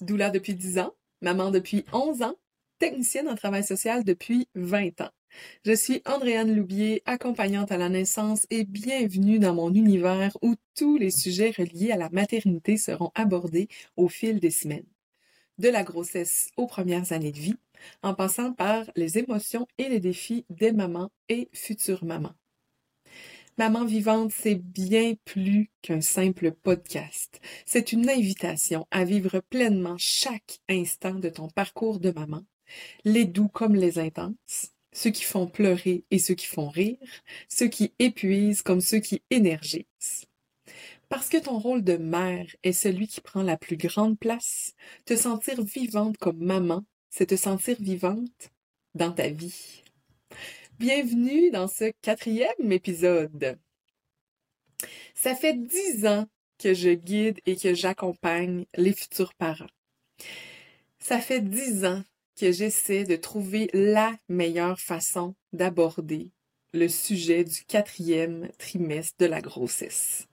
Doula depuis 10 ans, maman depuis 11 ans, technicienne en travail social depuis 20 ans. Je suis Andréane Loubier, accompagnante à la naissance et bienvenue dans mon univers où tous les sujets reliés à la maternité seront abordés au fil des semaines. De la grossesse aux premières années de vie, en passant par les émotions et les défis des mamans et futures mamans. Maman vivante, c'est bien plus qu'un simple podcast. C'est une invitation à vivre pleinement chaque instant de ton parcours de maman, les doux comme les intenses, ceux qui font pleurer et ceux qui font rire, ceux qui épuisent comme ceux qui énergisent. Parce que ton rôle de mère est celui qui prend la plus grande place, te sentir vivante comme maman, c'est te sentir vivante dans ta vie. Bienvenue dans ce quatrième épisode. Ça fait dix ans que je guide et que j'accompagne les futurs parents. Ça fait dix ans que j'essaie de trouver la meilleure façon d'aborder le sujet du quatrième trimestre de la grossesse.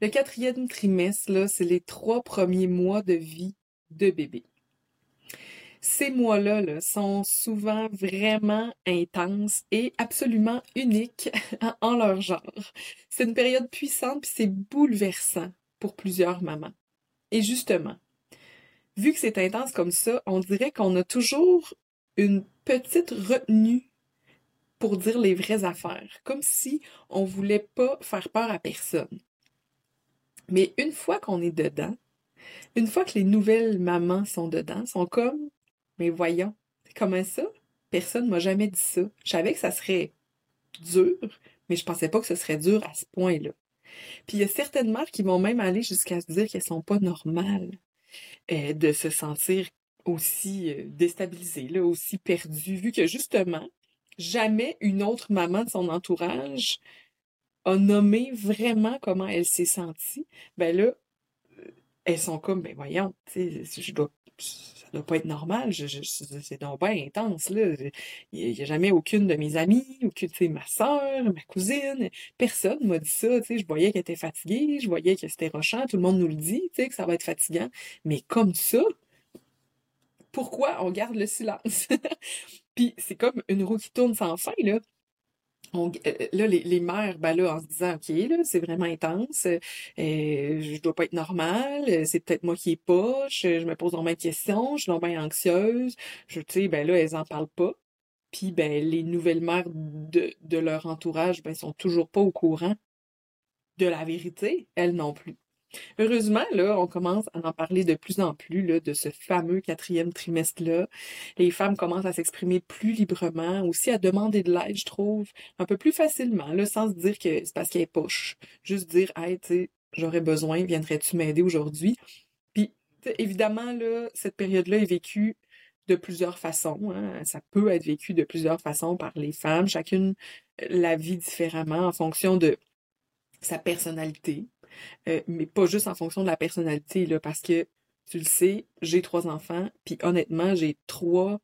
Le quatrième trimestre, là, c'est les trois premiers mois de vie de bébé. Ces mois-là là, sont souvent vraiment intenses et absolument uniques en leur genre. C'est une période puissante puis c'est bouleversant pour plusieurs mamans. Et justement, vu que c'est intense comme ça, on dirait qu'on a toujours une petite retenue pour dire les vraies affaires, comme si on voulait pas faire peur à personne. Mais une fois qu'on est dedans, une fois que les nouvelles mamans sont dedans, sont comme, mais voyons, comment ça? Personne m'a jamais dit ça. Je savais que ça serait dur, mais je pensais pas que ce serait dur à ce point-là. Puis il y a certaines mères qui vont même aller jusqu'à se dire qu'elles sont pas normales euh, de se sentir aussi euh, déstabilisées, là, aussi perdues, vu que justement, jamais une autre maman de son entourage a nommé vraiment comment elle s'est sentie, ben là, euh, elles sont comme, ben voyons, je dois, doit pas être normal, c'est donc pas intense. Il y, a jamais aucune de mes amies, aucune, tu ma soeur, ma cousine, personne m'a dit ça, tu je voyais qu'elle était fatiguée, je voyais que c'était rochant, tout le monde nous le dit, tu que ça va être fatigant, mais comme ça, pourquoi on garde le silence? Puis c'est comme une roue qui tourne sans fin, là. Euh, là, les, les, mères, ben là, en se disant, OK, là, c'est vraiment intense, euh, je dois pas être normale, c'est peut-être moi qui est poche, je me pose de questions, je suis anxieuse, je, sais, ben là, elles en parlent pas. Puis, ben, les nouvelles mères de, de leur entourage, ben, sont toujours pas au courant de la vérité, elles non plus. Heureusement, là, on commence à en parler de plus en plus là, de ce fameux quatrième trimestre-là. Les femmes commencent à s'exprimer plus librement, aussi à demander de l'aide, je trouve, un peu plus facilement, là, sans se dire que c'est parce qu'elle poche. Juste dire, hey, tu j'aurais besoin, viendrais-tu m'aider aujourd'hui? Puis, évidemment, là, cette période-là est vécue de plusieurs façons. Hein. Ça peut être vécu de plusieurs façons par les femmes. Chacune la vit différemment en fonction de sa personnalité, euh, mais pas juste en fonction de la personnalité, là, parce que tu le sais, j'ai trois enfants, puis honnêtement, j'ai trois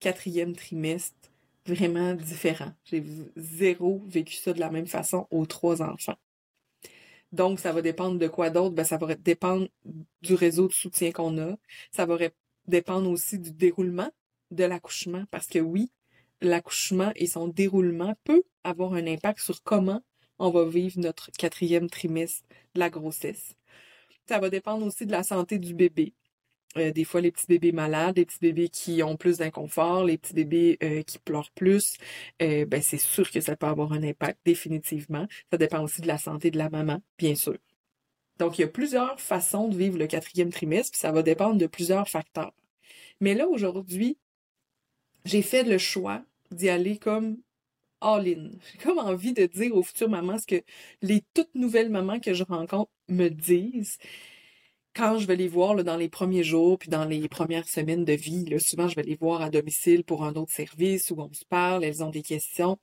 quatrièmes trimestres vraiment différents. J'ai zéro vécu ça de la même façon aux trois enfants. Donc, ça va dépendre de quoi d'autre? Ben, ça va dépendre du réseau de soutien qu'on a. Ça va dépendre aussi du déroulement de l'accouchement, parce que oui, l'accouchement et son déroulement peut avoir un impact sur comment on va vivre notre quatrième trimestre de la grossesse. Ça va dépendre aussi de la santé du bébé. Euh, des fois, les petits bébés malades, les petits bébés qui ont plus d'inconfort, les petits bébés euh, qui pleurent plus, euh, ben c'est sûr que ça peut avoir un impact définitivement. Ça dépend aussi de la santé de la maman, bien sûr. Donc, il y a plusieurs façons de vivre le quatrième trimestre, puis ça va dépendre de plusieurs facteurs. Mais là, aujourd'hui, j'ai fait le choix d'y aller comme all-in. J'ai comme envie de dire aux futures mamans ce que les toutes nouvelles mamans que je rencontre me disent quand je vais les voir dans les premiers jours puis dans les premières semaines de vie. Souvent, je vais les voir à domicile pour un autre service où on se parle, elles ont des questions.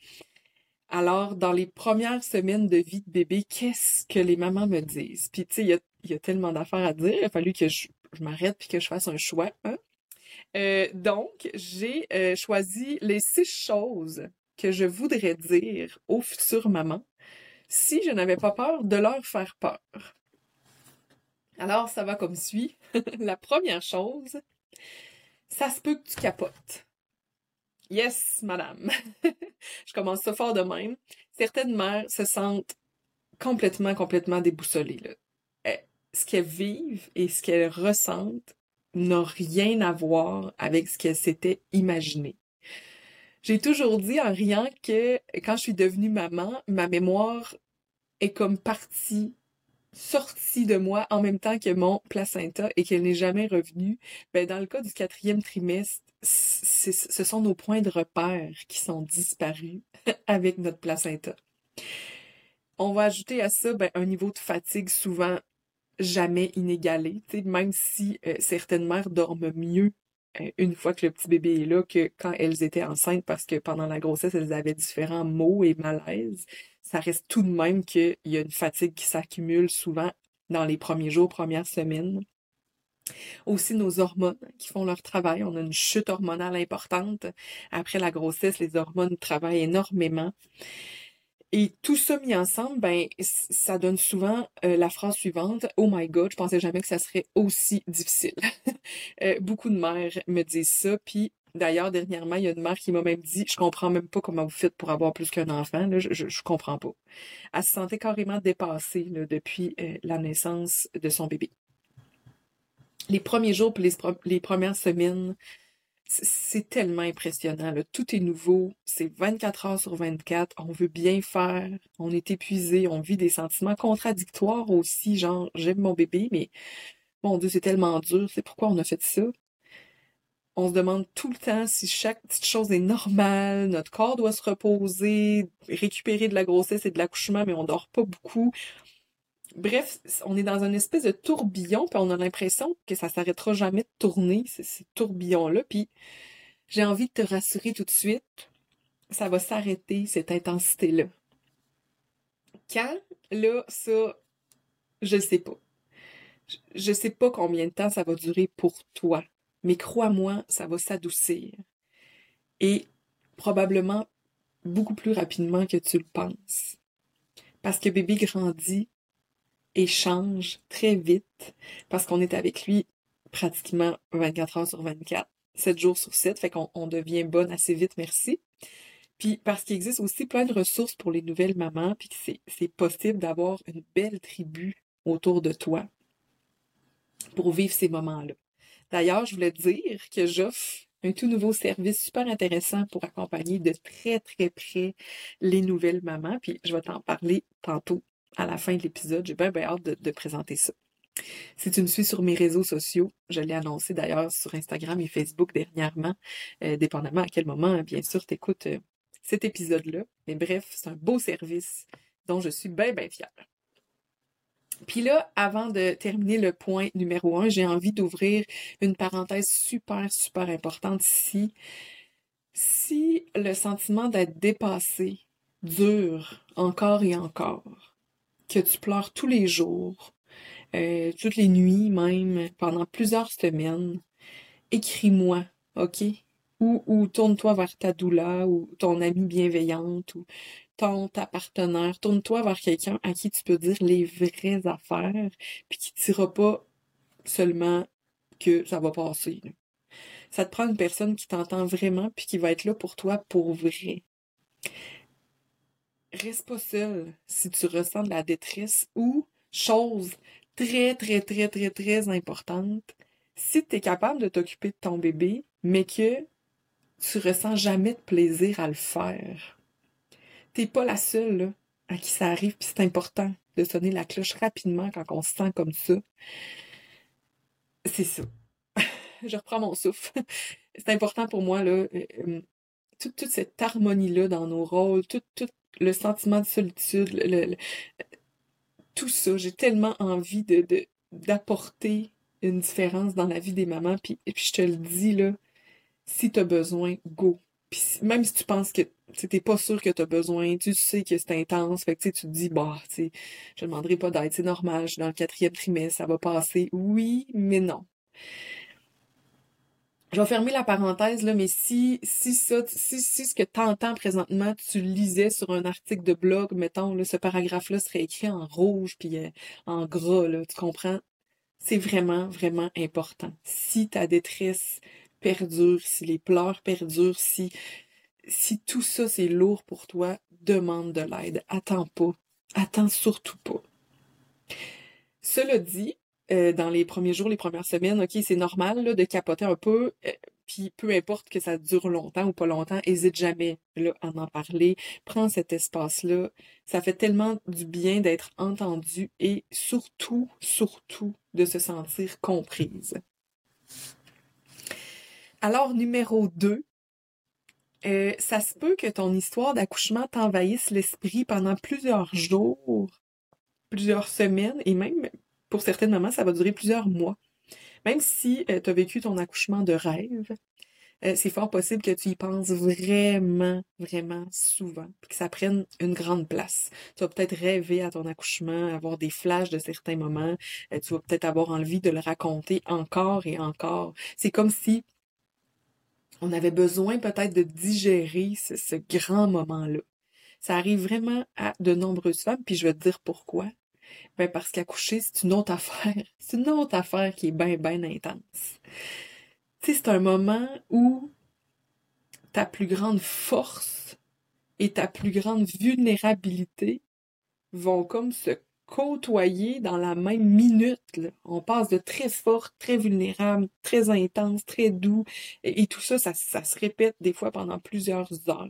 Alors, dans les premières semaines de vie de bébé, qu'est-ce que les mamans me disent? Puis, tu sais, il y a, tellement d'affaires à dire. Il a fallu que je, m'arrête puis que je fasse un choix. Euh, donc, j'ai euh, choisi les six choses que je voudrais dire aux futures mamans si je n'avais pas peur de leur faire peur. Alors, ça va comme suit. la première chose, ça se peut que tu capotes. Yes, madame. je commence ça fort de même. Certaines mères se sentent complètement, complètement déboussolées. Eh, ce qu'elles vivent et ce qu'elles ressentent n'a rien à voir avec ce qu'elles s'étaient imaginé. J'ai toujours dit en riant que quand je suis devenue maman, ma mémoire est comme partie sortie de moi en même temps que mon placenta et qu'elle n'est jamais revenue, ben dans le cas du quatrième trimestre, ce sont nos points de repère qui sont disparus avec notre placenta. On va ajouter à ça ben, un niveau de fatigue souvent jamais inégalé, même si euh, certaines mères dorment mieux une fois que le petit bébé est là que quand elles étaient enceintes parce que pendant la grossesse, elles avaient différents maux et malaises. Ça reste tout de même qu'il y a une fatigue qui s'accumule souvent dans les premiers jours, premières semaines. Aussi nos hormones qui font leur travail. On a une chute hormonale importante. Après la grossesse, les hormones travaillent énormément. Et tout ça mis ensemble, ben, ça donne souvent euh, la phrase suivante Oh my God, je pensais jamais que ça serait aussi difficile. Euh, beaucoup de mères me disent ça. Puis d'ailleurs, dernièrement, il y a une mère qui m'a même dit Je comprends même pas comment vous faites pour avoir plus qu'un enfant. Là, je, je, comprends pas. Elle se sentait carrément dépassée depuis euh, la naissance de son bébé. Les premiers jours les, les premières semaines, c'est tellement impressionnant. Tout est nouveau. C'est 24 heures sur 24. On veut bien faire. On est épuisé. On vit des sentiments contradictoires aussi. Genre, j'aime mon bébé, mais mon Dieu, c'est tellement dur. C'est pourquoi on a fait ça? On se demande tout le temps si chaque petite chose est normale. Notre corps doit se reposer, récupérer de la grossesse et de l'accouchement, mais on dort pas beaucoup. Bref, on est dans une espèce de tourbillon, puis on a l'impression que ça s'arrêtera jamais de tourner, ce, tourbillon-là. Puis j'ai envie de te rassurer tout de suite, ça va s'arrêter, cette intensité-là. Quand, là, ça, je sais pas. Je sais pas combien de temps ça va durer pour toi, mais crois-moi, ça va s'adoucir. Et probablement beaucoup plus rapidement que tu le penses. Parce que bébé grandit, échange très vite parce qu'on est avec lui pratiquement 24 heures sur 24, 7 jours sur 7, fait qu'on on devient bonne assez vite, merci. Puis parce qu'il existe aussi plein de ressources pour les nouvelles mamans, puis que c'est possible d'avoir une belle tribu autour de toi pour vivre ces moments-là. D'ailleurs, je voulais te dire que j'offre un tout nouveau service super intéressant pour accompagner de très très près les nouvelles mamans, puis je vais t'en parler tantôt à la fin de l'épisode. J'ai bien, hâte de, présenter ça. Si tu me suis sur mes réseaux sociaux, je l'ai annoncé d'ailleurs sur Instagram et Facebook dernièrement, euh, dépendamment à quel moment, bien sûr, tu écoutes euh, cet épisode-là. Mais bref, c'est un beau service dont je suis bien, bien fière. Puis là, avant de terminer le point numéro un, j'ai envie d'ouvrir une parenthèse super, super importante ici. Si le sentiment d'être dépassé dure encore et encore, que tu pleures tous les jours, euh, toutes les nuits même, pendant plusieurs semaines, écris-moi, OK? Ou, ou tourne-toi vers ta doula, ou ton amie bienveillante, ou ton, ta partenaire. Tourne-toi vers quelqu'un à qui tu peux dire les vraies affaires, puis qui ne dira pas seulement que ça va passer. Ça te prend une personne qui t'entend vraiment, puis qui va être là pour toi pour vrai reste pas seul si tu ressens de la détresse ou, chose très, très, très, très, très importante, si tu es capable de t'occuper de ton bébé, mais que tu ressens jamais de plaisir à le faire. T'es pas la seule à qui ça arrive, puis c'est important de sonner la cloche rapidement quand on se sent comme ça. C'est ça. Je reprends mon souffle. c'est important pour moi, là, euh, euh, toute, cette harmonie-là dans nos rôles, tout, tout le sentiment de solitude, tout ça. J'ai tellement envie de, d'apporter une différence dans la vie des mamans. Puis, puis je te le dis, là, si tu as besoin, go. Puis même si tu penses que tu n'es pas sûr que tu as besoin, tu sais que c'est intense, fait que tu te dis, bah, tu je ne demanderai pas d'aide, c'est normal, je suis dans le quatrième trimestre, ça va passer. Oui, mais non je vais fermer la parenthèse, là, mais si, si ça, si, si ce que tu entends présentement, tu lisais sur un article de blog, mettons, là, ce paragraphe-là serait écrit en rouge puis euh, en gras, là, tu comprends? C'est vraiment, vraiment important. Si ta détresse perdure, si les pleurs perdurent, si, si tout ça c'est lourd pour toi, demande de l'aide. Attends pas. Attends surtout pas. Cela dit, euh, dans les premiers jours, les premières semaines, ok, c'est normal là, de capoter un peu. Euh, puis peu importe que ça dure longtemps ou pas longtemps, hésite jamais là, à en parler. Prends cet espace-là. Ça fait tellement du bien d'être entendu et surtout, surtout de se sentir comprise. Alors, numéro 2, euh, ça se peut que ton histoire d'accouchement t'envahisse l'esprit pendant plusieurs jours, plusieurs semaines et même pour certaines mamans, ça va durer plusieurs mois. Même si euh, tu as vécu ton accouchement de rêve, euh, c'est fort possible que tu y penses vraiment, vraiment souvent, puis que ça prenne une grande place. Tu vas peut-être rêver à ton accouchement, avoir des flashs de certains moments, euh, tu vas peut-être avoir envie de le raconter encore et encore. C'est comme si on avait besoin peut-être de digérer ce, grand moment-là. Ça arrive vraiment à de nombreuses femmes, puis je vais te dire pourquoi. Ben parce qu'accoucher, c'est une autre affaire. C'est une autre affaire qui est bien, bien intense. Tu sais, c'est un moment où ta plus grande force et ta plus grande vulnérabilité vont comme se côtoyer dans la même minute. On passe de très fort, très vulnérable, très intense, très doux, et, tout ça, ça, ça, se répète des fois pendant plusieurs heures.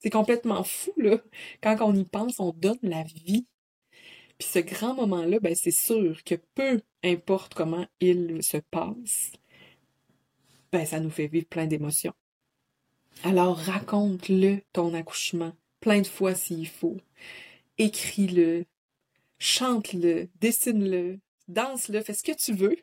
C'est complètement fou, là. Quand on y pense, on donne la vie. Puis ce grand moment-là, ben, c'est sûr que peu importe comment il se passe, ben, ça nous fait vivre plein d'émotions. Alors raconte-le, ton accouchement, plein de fois s'il faut. Écris-le, chante-le, dessine-le, danse-le, fais ce que tu veux,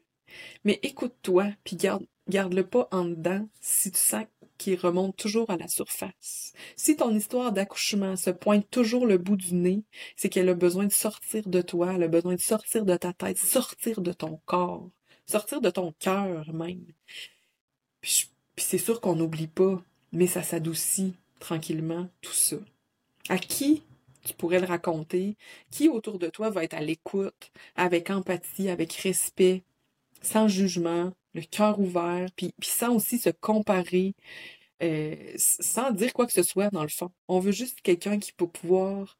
mais écoute-toi, puis garde, garde-le pas en dedans si tu sens qu'il remonte toujours à la surface. Si ton histoire d'accouchement se pointe toujours le bout du nez, c'est qu'elle a besoin de sortir de toi, elle a besoin de sortir de ta tête, sortir de ton corps, sortir de ton cœur même. Puis, puis c'est sûr qu'on n'oublie pas, mais ça s'adoucit tranquillement tout ça. À qui tu pourrais le raconter, qui autour de toi va être à l'écoute, avec empathie, avec respect, sans jugement, le cœur ouvert, puis, puis sans aussi se comparer, euh, sans dire quoi que ce soit dans le fond. On veut juste quelqu'un qui peut pouvoir,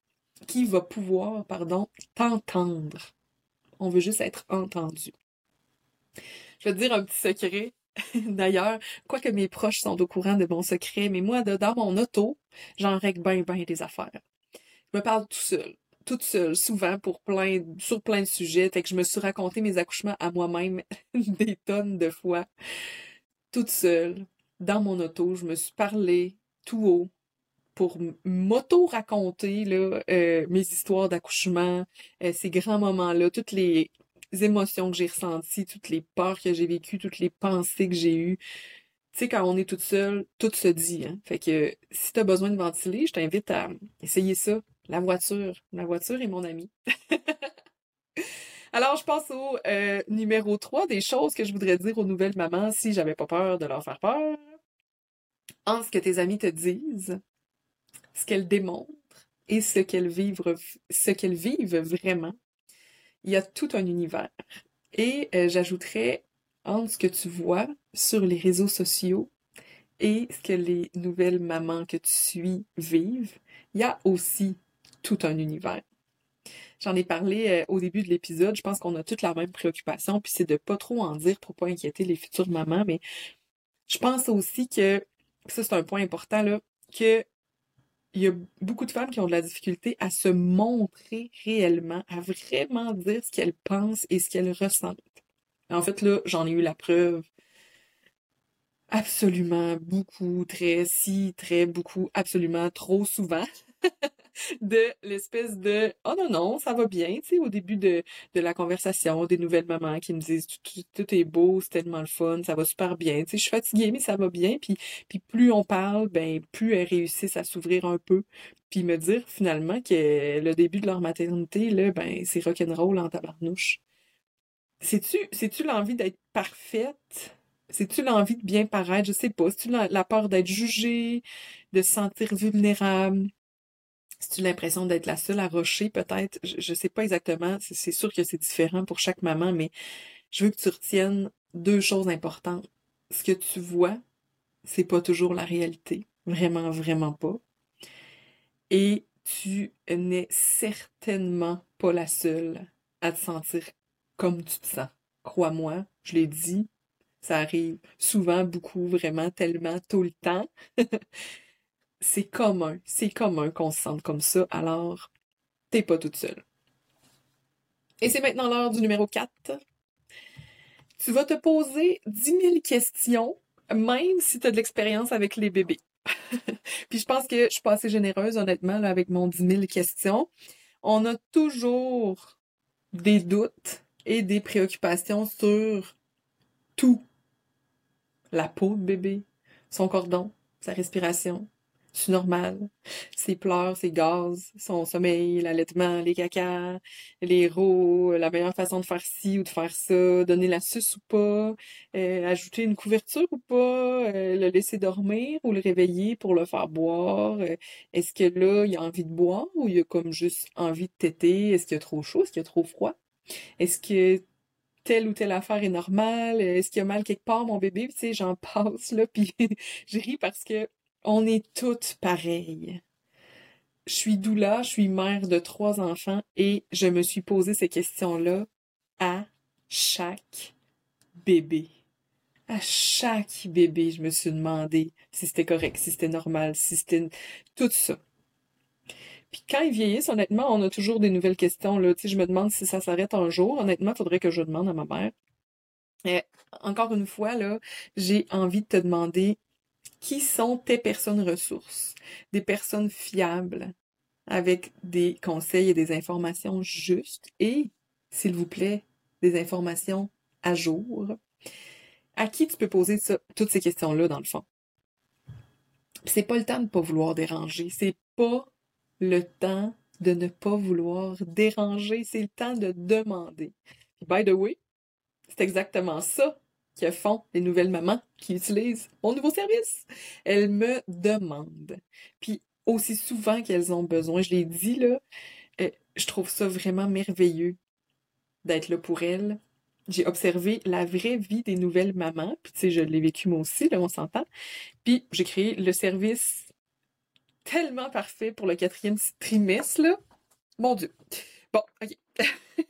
qui va pouvoir, pardon, t'entendre. On veut juste être entendu. Je vais te dire un petit secret. D'ailleurs, quoique mes proches sont au courant de mon secret, mais moi, dans mon auto, j'en règle bien, bien des affaires me parle tout seul toute seule, souvent sur plein de sujets. Que je me suis raconté mes accouchements à moi-même des tonnes de fois, toute seule, dans mon auto. Je me suis parlé tout haut pour m'auto-raconter euh, mes histoires d'accouchement, euh, ces grands moments-là, toutes les émotions que j'ai ressenties, toutes les peurs que j'ai vécues, toutes les pensées que j'ai eues. Tu sais, quand on est toute seule, tout se dit. Hein? Fait que si tu as besoin de ventiler, je t'invite à essayer ça la voiture. La voiture est mon ami. Alors, je passe au euh, numéro 3 des choses que je voudrais dire aux nouvelles mamans si j'avais pas peur de leur faire peur. En ce que tes amis te disent, ce qu'elles démontrent et ce qu'elles vivent, ce qu'elles vivent vraiment. Il y a tout un univers. Et euh, j'ajouterais entre ce que tu vois sur les réseaux sociaux et ce que les nouvelles mamans que tu suis vivent, il y a aussi tout un univers. J'en ai parlé euh, au début de l'épisode. Je pense qu'on a toutes la même préoccupation, puis c'est de pas trop en dire pour pas inquiéter les futures mamans. Mais je pense aussi que ça c'est un point important là, que il y a beaucoup de femmes qui ont de la difficulté à se montrer réellement, à vraiment dire ce qu'elles pensent et ce qu'elles ressentent. En fait, là, j'en ai eu la preuve absolument beaucoup, très, si, très, beaucoup, absolument trop souvent. De l'espèce de oh non non ça va bien tu sais au début de, la conversation des nouvelles mamans qui me disent tout, est beau c'est tellement le fun ça va super bien tu sais je suis fatiguée mais ça va bien puis puis plus on parle ben plus elles réussissent à s'ouvrir un peu puis me dire finalement que le début de leur maternité là ben c'est rock'n'roll en tabarnouche c'est-tu c'est-tu l'envie d'être parfaite? C'est-tu l'envie de bien paraître? Je sais pas. C'est-tu la, la, peur d'être jugée, de se sentir vulnérable? Tu l'impression d'être la seule à rocher, peut-être? Je, ne sais pas exactement. C'est sûr que c'est différent pour chaque maman, mais je veux que tu retiennes deux choses importantes. Ce que tu vois, c'est pas toujours la réalité. Vraiment, vraiment pas. Et tu n'es certainement pas la seule à te sentir comme tu te sens. Crois-moi, je l'ai dit, ça arrive souvent, beaucoup, vraiment, tellement, tout le temps. c'est commun, c'est commun qu'on se sente comme ça, alors t'es pas toute seule. Et c'est maintenant l'heure du numéro 4. Tu vas te poser 10 000 questions, même si tu as de l'expérience avec les bébés. Puis je pense que je suis pas assez généreuse, honnêtement, là, avec mon 10 000 questions. On a toujours des doutes et des préoccupations sur tout. La peau de bébé, son cordon, sa respiration, c'est normal. Ses pleurs, ses gaz, son sommeil, l'allaitement, les cacas, les rots, la meilleure façon de faire ci ou de faire ça, donner la suce ou pas, euh, ajouter une couverture ou pas, euh, le laisser dormir ou le réveiller pour le faire boire. Euh, est-ce que là, il a envie de boire ou il a comme juste envie de téter? Est-ce qu'il y a trop chaud? Est-ce qu'il a trop froid? Est-ce que telle ou telle affaire est normale? Est-ce qu'il y a mal quelque part, mon bébé? Tu sais, j'en passe, là, puis je ris parce que on est toutes pareilles. Je suis doula, je suis mère de trois enfants et je me suis posé ces questions-là à chaque bébé. À chaque bébé, je me suis demandé si c'était correct, si c'était normal, si c'était tout ça. Puis quand ils vieillissent, honnêtement, on a toujours des nouvelles questions. Là. Tu je me demande si ça s'arrête un jour. Honnêtement, il faudrait que je demande à ma mère. Et encore une fois, là, j'ai envie de te demander qui sont tes personnes ressources, des personnes fiables, avec des conseils et des informations justes et, s'il vous plaît, des informations à jour. À qui tu peux poser toutes ces questions-là, dans le fond? C'est pas le temps de ne pas vouloir déranger. C'est pas le temps de ne pas vouloir déranger. C'est le temps de demander. by the way, c'est exactement ça que font les nouvelles mamans qui utilisent mon nouveau service. Elles me demandent. Puis aussi souvent qu'elles ont besoin, je l'ai dit là, euh, je trouve ça vraiment merveilleux d'être là pour elles. J'ai observé la vraie vie des nouvelles mamans, puis tu sais, je l'ai vécu moi aussi, là, on s'entend. Puis j'ai créé le service tellement parfait pour le quatrième trimestre, là. Mon Dieu. Bon, OK.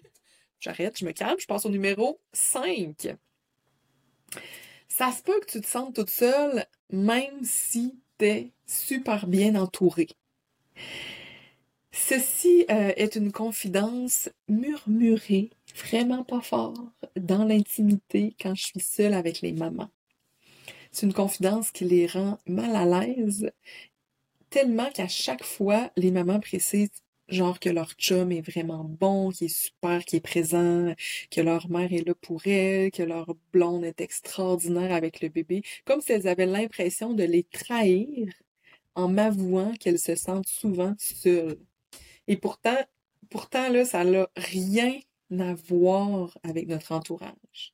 J'arrête, je me calme, je passe au numéro 5. Ça se peut que tu te sentes toute seule, même si tu es super bien entourée. Ceci euh, est une confidence murmurée, vraiment pas fort, dans l'intimité quand je suis seule avec les mamans. C'est une confidence qui les rend mal à l'aise, tellement qu'à chaque fois, les mamans précisent genre que leur chum est vraiment bon, qui est super, qui est présent, que leur mère est là pour elle, que leur blonde est extraordinaire avec le bébé, comme si elles avaient l'impression de les trahir en m'avouant qu'elles se sentent souvent seules. Et pourtant, pourtant là, ça n'a rien à voir avec notre entourage.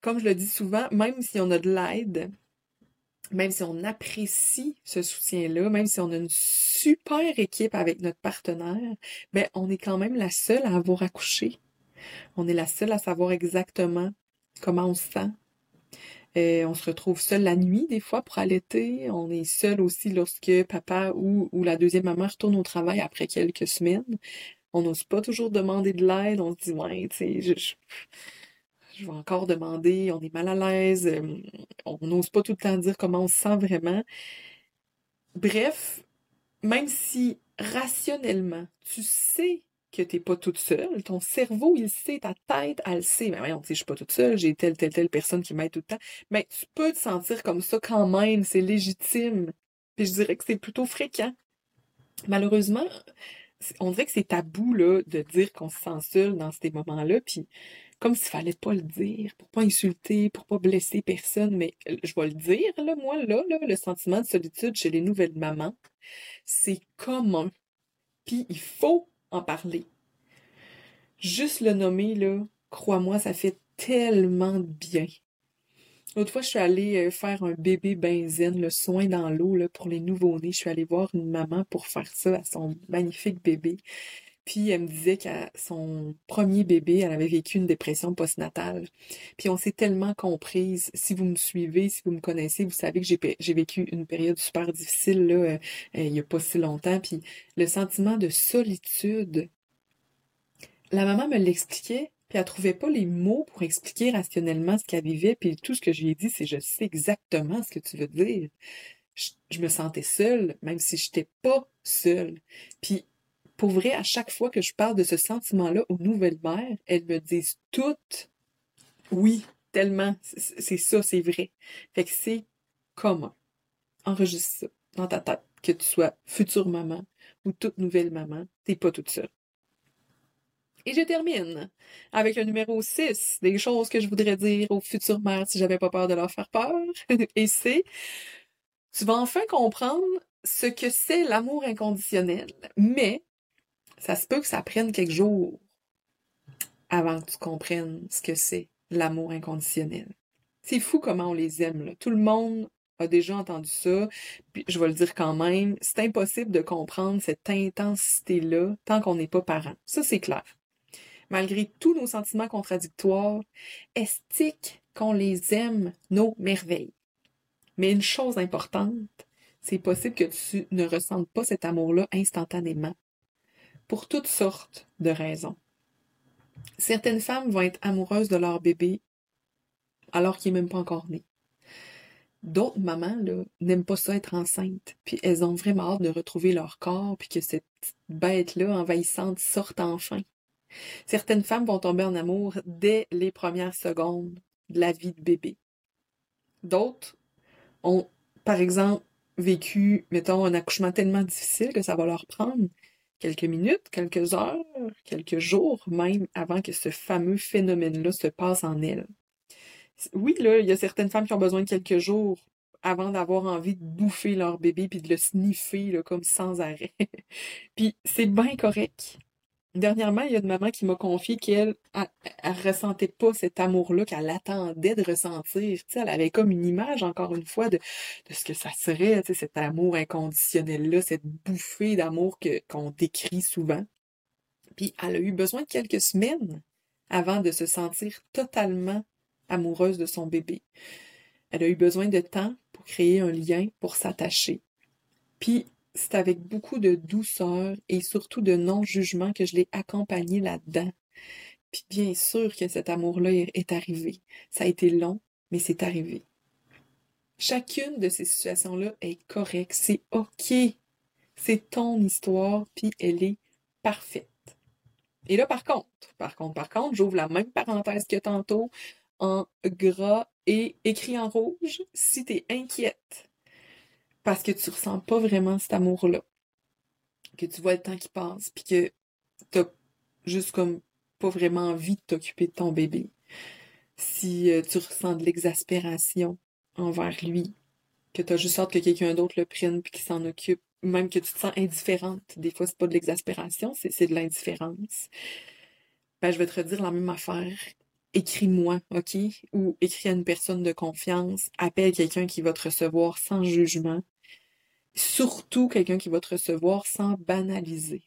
Comme je le dis souvent, même si on a de l'aide, même si on apprécie ce soutien-là, même si on a une super équipe avec notre partenaire, ben on est quand même la seule à avoir accouché. On est la seule à savoir exactement comment on se sent. Euh, on se retrouve seul la nuit des fois pour allaiter. On est seul aussi lorsque papa ou, ou la deuxième maman retourne au travail après quelques semaines. On n'ose pas toujours demander de l'aide. On se dit ouais, tu sais, je je vais encore demander, on est mal à l'aise, euh, on n'ose pas tout le temps dire comment on se sent vraiment. Bref, même si rationnellement, tu sais que tu n'es pas toute seule, ton cerveau, il sait, ta tête, elle sait, mais sais, je suis pas toute seule, j'ai telle, telle, telle personne qui m'aide tout le temps, mais tu peux te sentir comme ça quand même, c'est légitime. Puis je dirais que c'est plutôt fréquent. Malheureusement, on dirait que c'est tabou, là, de dire qu'on se sent seul dans ces moments-là, puis comme s'il fallait pas le dire, pour pas insulter, pour pas blesser personne, mais euh, je vais le dire, là, moi, là, le sentiment de solitude chez les nouvelles mamans, c'est commun. Puis il faut en parler. Juste le nommer, là, crois-moi, ça fait tellement de bien. L'autre fois, je suis allée euh, faire un bébé benzène, le soin dans l'eau pour les nouveaux nés Je suis allée voir une maman pour faire ça à son magnifique bébé. Puis elle me disait qu'à son premier bébé, elle avait vécu une dépression postnatale. Puis on s'est tellement comprises. Si vous me suivez, si vous me connaissez, vous savez que j'ai vécu une période super difficile là, euh, euh, il n'y a pas si longtemps. Puis le sentiment de solitude, la maman me l'expliquait, puis elle trouvait pas les mots pour expliquer rationnellement ce qu'elle vivait. Puis tout ce que je lui ai dit, c'est je sais exactement ce que tu veux dire. Je, je me sentais seule, même si je n'étais pas seule. Puis pour vrai, à chaque fois que je parle de ce sentiment-là aux nouvelles mères, elles me disent toutes oui, tellement, c'est ça, c'est vrai. Fait que c'est commun. Enregistre ça dans ta tête, que tu sois future maman ou toute nouvelle maman, t'es pas toute seule. Et je termine avec le numéro 6, des choses que je voudrais dire aux futures mères si j'avais pas peur de leur faire peur. Et c'est, tu vas enfin comprendre ce que c'est l'amour inconditionnel, mais ça se peut que ça prenne quelques jours avant que tu comprennes ce que c'est l'amour inconditionnel. C'est fou comment on les aime. Là. Tout le monde a déjà entendu ça, je vais le dire quand même, c'est impossible de comprendre cette intensité-là tant qu'on n'est pas parent. Ça, c'est clair. Malgré tous nos sentiments contradictoires, estique qu'on les aime nos merveilles? Mais une chose importante, c'est possible que tu ne ressentes pas cet amour-là instantanément pour toutes sortes de raisons. Certaines femmes vont être amoureuses de leur bébé alors qu'il n'est même pas encore né. D'autres mamans n'aiment pas ça être enceinte, puis elles ont vraiment hâte de retrouver leur corps, puis que cette bête-là envahissante sorte enfin. Certaines femmes vont tomber en amour dès les premières secondes de la vie de bébé. D'autres ont, par exemple, vécu, mettons, un accouchement tellement difficile que ça va leur prendre quelques minutes, quelques heures, quelques jours même avant que ce fameux phénomène-là se passe en elles. Oui, là, il y a certaines femmes qui ont besoin de quelques jours avant d'avoir envie de bouffer leur bébé puis de le sniffer là, comme sans arrêt. puis c'est bien correct. Dernièrement, il y a une maman qui m'a confié qu'elle elle, ressentait pas cet amour-là qu'elle attendait de ressentir. elle avait comme une image, encore une fois, de, ce que ça serait, cet amour inconditionnel-là, cette bouffée d'amour qu'on décrit souvent. Puis elle a eu besoin de quelques semaines avant de se sentir totalement amoureuse de son bébé. Elle a eu besoin de temps pour créer un lien, pour s'attacher. Puis c'est avec beaucoup de douceur et surtout de non-jugement que je l'ai accompagné là-dedans. Puis bien sûr que cet amour-là est arrivé. Ça a été long, mais c'est arrivé. Chacune de ces situations-là est correcte. C'est OK. C'est ton histoire, puis elle est parfaite. Et là, par contre, par contre, par contre, j'ouvre la même parenthèse que tantôt en gras et écrit en rouge. Si tu es inquiète parce que tu ressens pas vraiment cet amour-là. Que tu vois le temps qui passe, puis que t'as juste comme pas vraiment envie de t'occuper de ton bébé. Si euh, tu ressens de l'exaspération envers lui, que tu as juste hâte que quelqu'un d'autre le prenne puis qu'il s'en occupe, même que tu te sens indifférente. Des fois, c'est pas de l'exaspération, c'est de l'indifférence. Ben, je vais te redire la même affaire. Écris-moi, OK? Ou écris à une personne de confiance, appelle quelqu'un qui va te recevoir sans jugement, surtout quelqu'un qui va te recevoir sans banaliser.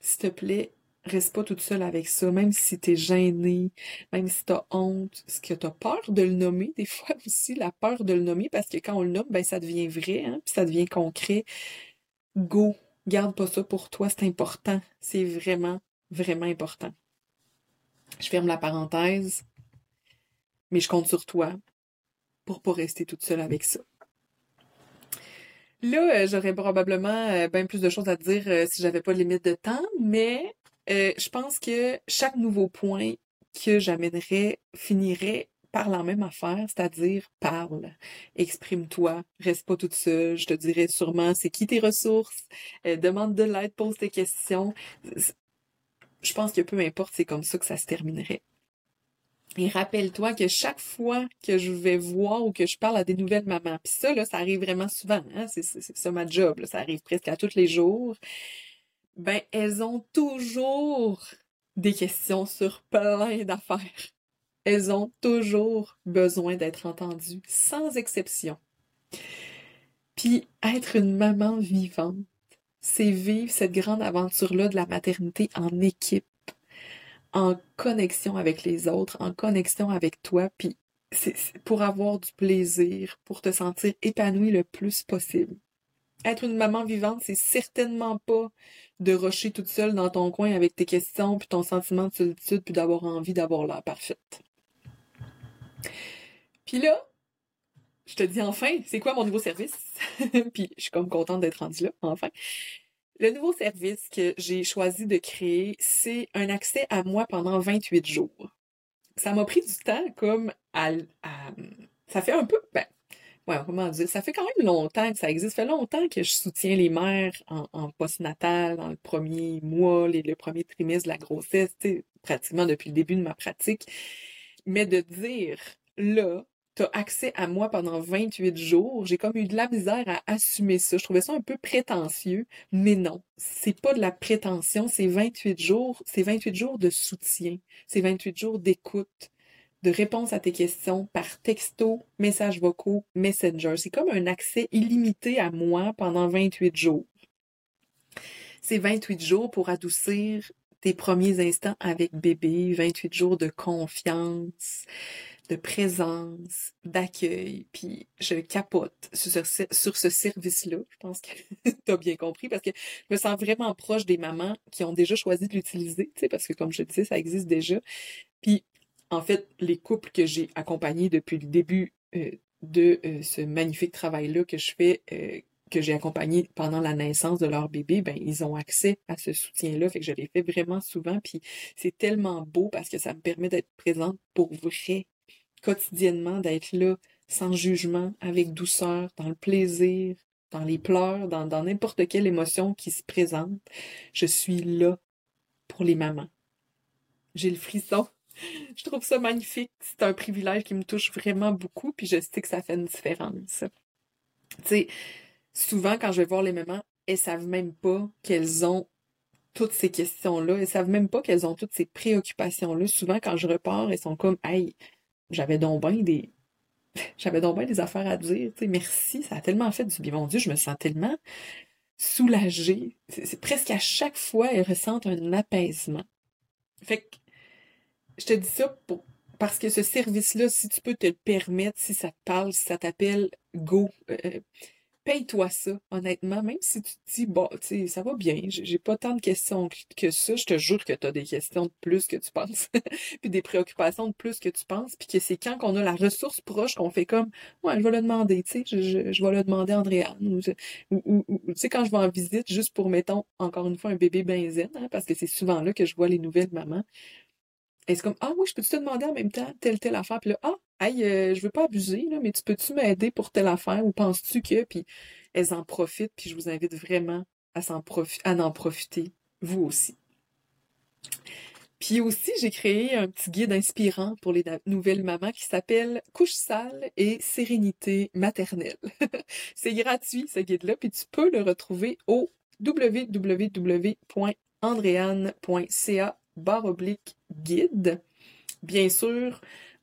S'il te plaît, reste pas toute seule avec ça, même si t'es gêné, même si t'as honte, ce que t'as peur de le nommer, des fois aussi, la peur de le nommer, parce que quand on le nomme, ben ça devient vrai, hein, puis ça devient concret. Go, garde pas ça pour toi, c'est important. C'est vraiment, vraiment important. Je ferme la parenthèse, mais je compte sur toi pour pas rester toute seule avec ça. Là, euh, j'aurais probablement euh, bien plus de choses à dire euh, si j'avais pas de limite de temps, mais je pense que chaque nouveau point que j'amènerais finirait par la même affaire, c'est-à-dire parle, exprime-toi, reste pas toute seule, je te dirais sûrement c'est qui tes ressources, demande de l'aide, pose tes questions. Je pense que peu importe, c'est comme ça que ça se terminerait. Et rappelle-toi que chaque fois que je vais voir ou que je parle à des nouvelles mamans, puis ça, là, ça arrive vraiment souvent, hein? c'est ça ma job, là, ça arrive presque à tous les jours, ben, elles ont toujours des questions sur plein d'affaires. Elles ont toujours besoin d'être entendues, sans exception. Puis être une maman vivante, c'est vivre cette grande aventure-là de la maternité en équipe, en connexion avec les autres, en connexion avec toi, puis c'est pour avoir du plaisir, pour te sentir épanoui le plus possible. Être une maman vivante, c'est certainement pas de rocher toute seule dans ton coin avec tes questions, puis ton sentiment de solitude, puis d'avoir envie d'avoir l'air parfaite. Puis là, je te dis enfin, c'est quoi mon nouveau service? puis je suis comme contente d'être rendue là, enfin. Le nouveau service que j'ai choisi de créer, c'est un accès à moi pendant 28 jours. Ça m'a pris du temps comme à, ça fait un peu, ben, ouais, comment dire, ça fait quand même longtemps que ça existe. Ça fait longtemps que je soutiens les mères en, en post-natal, dans le premier mois, le premier trimestre de la grossesse, pratiquement depuis le début de ma pratique. Mais de dire, là, t'as accès à moi pendant 28 jours. J'ai comme eu de la misère à assumer ça. Je trouvais ça un peu prétentieux, mais non. C'est pas de la prétention, c'est 28 jours, c'est 28 jours de soutien. C'est 28 jours d'écoute, de réponse à tes questions par texto, messages vocaux, messenger. C'est comme un accès illimité à moi pendant 28 jours. C'est 28 jours pour adoucir tes premiers instants avec bébé, 28 jours de confiance, de présence, d'accueil, puis je capote sur ce, service-là. Je pense que tu as bien compris parce que je me sens vraiment proche des mamans qui ont déjà choisi de l'utiliser, tu sais, parce que comme je disais, ça existe déjà. Puis en fait, les couples que j'ai accompagnés depuis le début euh, de euh, ce magnifique travail-là que je fais, euh, que j'ai accompagné pendant la naissance de leur bébé, ben ils ont accès à ce soutien-là. Fait que je l'ai fait vraiment souvent, puis c'est tellement beau parce que ça me permet d'être présente pour vrai quotidiennement, d'être là sans jugement, avec douceur, dans le plaisir, dans les pleurs, dans n'importe quelle émotion qui se présente. Je suis là pour les mamans. J'ai le frisson. Je trouve ça magnifique. C'est un privilège qui me touche vraiment beaucoup, puis je sais que ça fait une différence. Tu sais, souvent quand je vais voir les mamans, elles savent même pas qu'elles ont toutes ces questions-là. Elles savent même pas qu'elles ont toutes ces préoccupations-là. Souvent, quand je repars, elles sont comme, hey, j'avais donc bien des, j'avais donc bien des affaires à dire. Merci, ça a tellement fait du bien. Mon Dieu, je me sens tellement soulagée. C'est presque à chaque fois, elles ressentent un apaisement. Fait que, je te dis ça parce que ce service-là, si tu peux te le permettre, si ça te parle, si ça t'appelle, go. Euh, paye-toi ça, honnêtement, même si tu te dis, bon, tu sais, ça va bien, j'ai pas tant de questions que ça, je te jure que tu as des questions de plus que tu penses, puis des préoccupations de plus que tu penses, puis que c'est quand qu'on a la ressource proche qu'on fait comme, ouais, je vais le demander, tu sais, je, vais le demander à Andréane, ou, ou, tu sais, quand je vais en visite, juste pour, mettons, encore une fois, un bébé benzen, hein, parce que c'est souvent là que je vois les nouvelles mamans, et c'est comme, ah oui, je peux-tu te demander en même temps telle, telle affaire? Puis là, ah, hey, euh, je veux pas abuser, là, mais tu peux-tu m'aider pour telle affaire? Ou penses-tu que? Puis elles en profitent, puis je vous invite vraiment à, s'en à en profiter, vous aussi. Puis aussi, j'ai créé un petit guide inspirant pour les nouvelles mamans qui s'appelle Couche sale et sérénité maternelle. c'est gratuit, ce guide-là, puis tu peux le retrouver au www.andreanne.ca barre oblique guide. Bien sûr,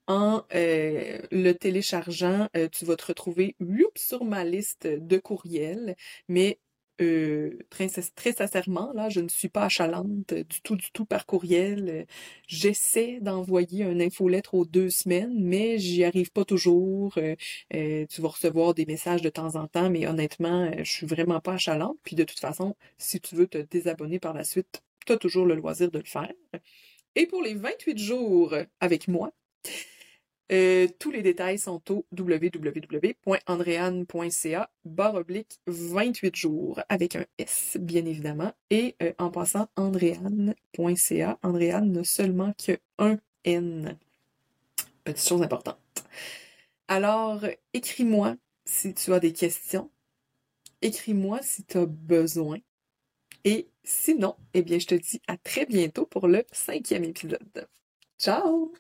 en euh, le téléchargeant, euh, tu vas te retrouver sur ma liste de courriels, mais euh, très, sincèrement, là, je ne suis pas achalante du tout, du tout par courriel. J'essaie d'envoyer un infolettre aux deux semaines, mais j'y arrive pas toujours. tu vas recevoir des messages de temps en temps, mais honnêtement, je suis vraiment pas achalante. Puis de toute façon, si tu veux te désabonner par la suite, tu as toujours le loisir de le faire. Et pour les 28 jours avec moi, euh, tous les détails sont au www.andreane.ca barre oblique 28 jours avec un S, bien évidemment. Et euh, en passant, andreane.ca, Andréane n'a seulement que un N. Petite chose importante. Alors, écris-moi si tu as des questions. Écris-moi si tu as besoin. Et sinon, eh bien, je te dis à très bientôt pour le cinquième épisode. Ciao!